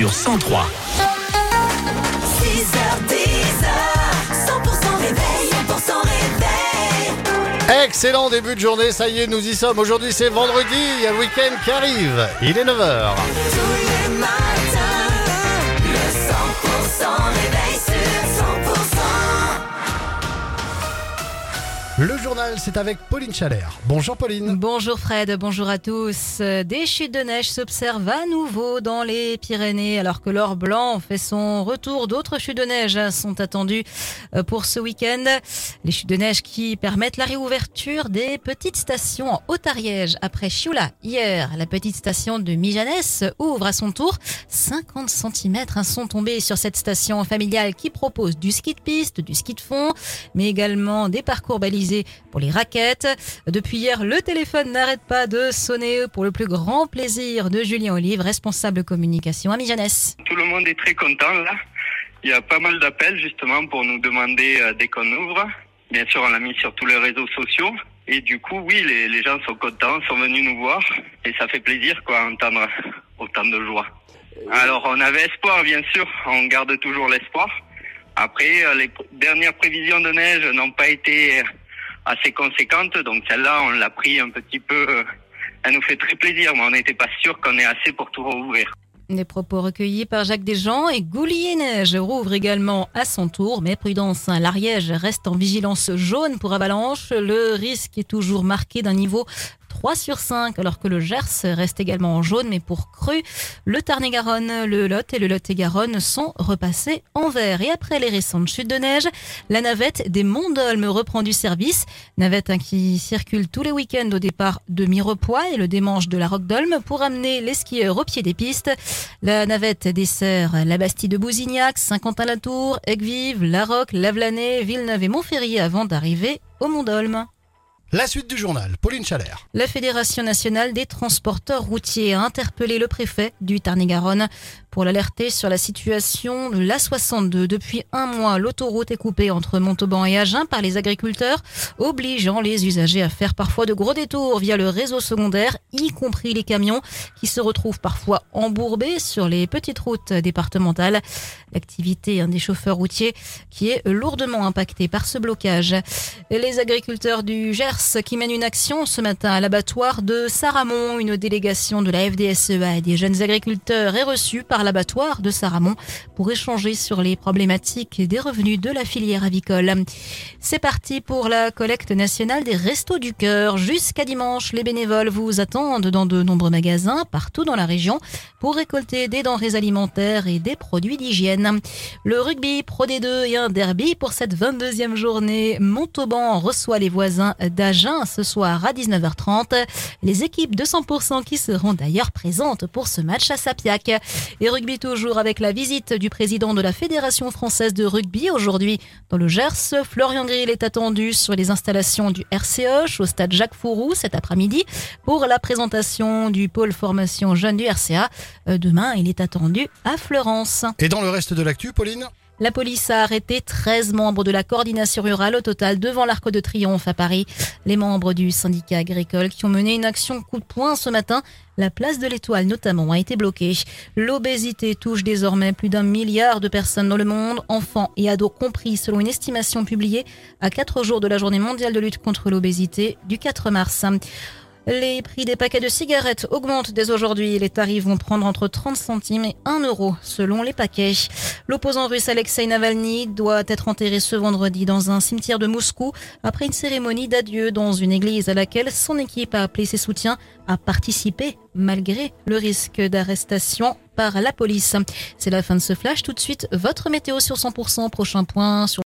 sur 103. 100% réveil, 100% réveil. Excellent début de journée, ça y est, nous y sommes. Aujourd'hui c'est vendredi, il y a le week-end qui arrive. Il est 9h. Tous les matins, C'est avec Pauline Chalère. Bonjour Pauline. Bonjour Fred, bonjour à tous. Des chutes de neige s'observent à nouveau dans les Pyrénées alors que l'or blanc fait son retour. D'autres chutes de neige sont attendues euh, pour ce week-end. Les chutes de neige qui permettent la réouverture des petites stations en Haute-Ariège. Après Chioula, hier, la petite station de Mijanès ouvre à son tour. 50 cm sont tombés sur cette station familiale qui propose du ski de piste, du ski de fond, mais également des parcours balisés pour raquettes. Depuis hier, le téléphone n'arrête pas de sonner pour le plus grand plaisir de Julien Olive, responsable communication à Mijanès. Tout le monde est très content là. Il y a pas mal d'appels justement pour nous demander euh, dès qu'on ouvre. Bien sûr, on l'a mis sur tous les réseaux sociaux. Et du coup, oui, les, les gens sont contents, sont venus nous voir. Et ça fait plaisir quoi, entendre autant de joie. Alors, on avait espoir, bien sûr. On garde toujours l'espoir. Après, euh, les dernières prévisions de neige n'ont pas été assez conséquentes. Donc, celle-là, on l'a pris un petit peu. euh, Elle nous fait très plaisir, mais on n'était pas sûr qu'on ait assez pour tout rouvrir. Des propos recueillis par Jacques Desjans et Goulier Neige rouvre également à son tour, mais prudence, hein, l'Ariège reste en vigilance jaune pour avalanche. Le risque est toujours marqué d'un niveau 3 sur 5, alors que le Gers reste également en jaune, mais pour cru, le Tarn-et-Garonne, le Lot et le Lot-et-Garonne sont repassés en vert. Et après les récentes chutes de neige, la navette des Monts d'Olme reprend du service. Navette hein, qui circule tous les week-ends au départ de Mirepoix et le démanche de la Roque d'Olme pour amener les skieurs au pied des pistes. La navette dessert la Bastille de Bousignac, Saint-Quentin-la-Tour, Aigues-Vives, La Roque, Lavelanet, Villeneuve et Montferrier avant d'arriver au Mont d'Olme. La suite du journal, Pauline Chalère. La Fédération nationale des transporteurs routiers a interpellé le préfet du Tarn-et-Garonne pour l'alerter sur la situation de l'A62. Depuis un mois, l'autoroute est coupée entre Montauban et Agen par les agriculteurs, obligeant les usagers à faire parfois de gros détours via le réseau secondaire, y compris les camions qui se retrouvent parfois embourbés sur les petites routes départementales. L'activité des chauffeurs routiers qui est lourdement impactée par ce blocage. Les agriculteurs du Gers qui mènent une action ce matin à l'abattoir de Saramon. Une délégation de la FDSEA et des jeunes agriculteurs est reçue par l'abattoir de Saramon pour échanger sur les problématiques des revenus de la filière avicole. C'est parti pour la collecte nationale des Restos du Cœur. Jusqu'à dimanche, les bénévoles vous attendent dans de nombreux magasins partout dans la région pour récolter des denrées alimentaires et des produits d'hygiène. Le rugby Pro D2 et un derby pour cette 22e journée. Montauban reçoit les voisins d'Agen ce soir à 19h30. Les équipes de 100% qui seront d'ailleurs présentes pour ce match à Sapiac. Et rugby toujours avec la visite du président de la Fédération française de rugby aujourd'hui dans le Gers. Florian Grill est attendu sur les installations du RCH au stade Jacques Fourou cet après-midi pour la présentation du pôle formation jeune du RCA. Euh, Demain, il est attendu à Florence. Et dans le reste de l'actu, Pauline? La police a arrêté 13 membres de la coordination rurale au total devant l'Arc de Triomphe à Paris. Les membres du syndicat agricole qui ont mené une action coup de poing ce matin, la place de l'Étoile notamment a été bloquée. L'obésité touche désormais plus d'un milliard de personnes dans le monde, enfants et ados compris selon une estimation publiée à 4 jours de la journée mondiale de lutte contre l'obésité du 4 mars. Les prix des paquets de cigarettes augmentent dès aujourd'hui. Les tarifs vont prendre entre 30 centimes et 1 euro selon les paquets. L'opposant russe Alexei Navalny doit être enterré ce vendredi dans un cimetière de Moscou après une cérémonie d'adieu dans une église à laquelle son équipe a appelé ses soutiens à participer malgré le risque d'arrestation par la police. C'est la fin de ce flash. Tout de suite, votre météo sur 100%. Prochain point sur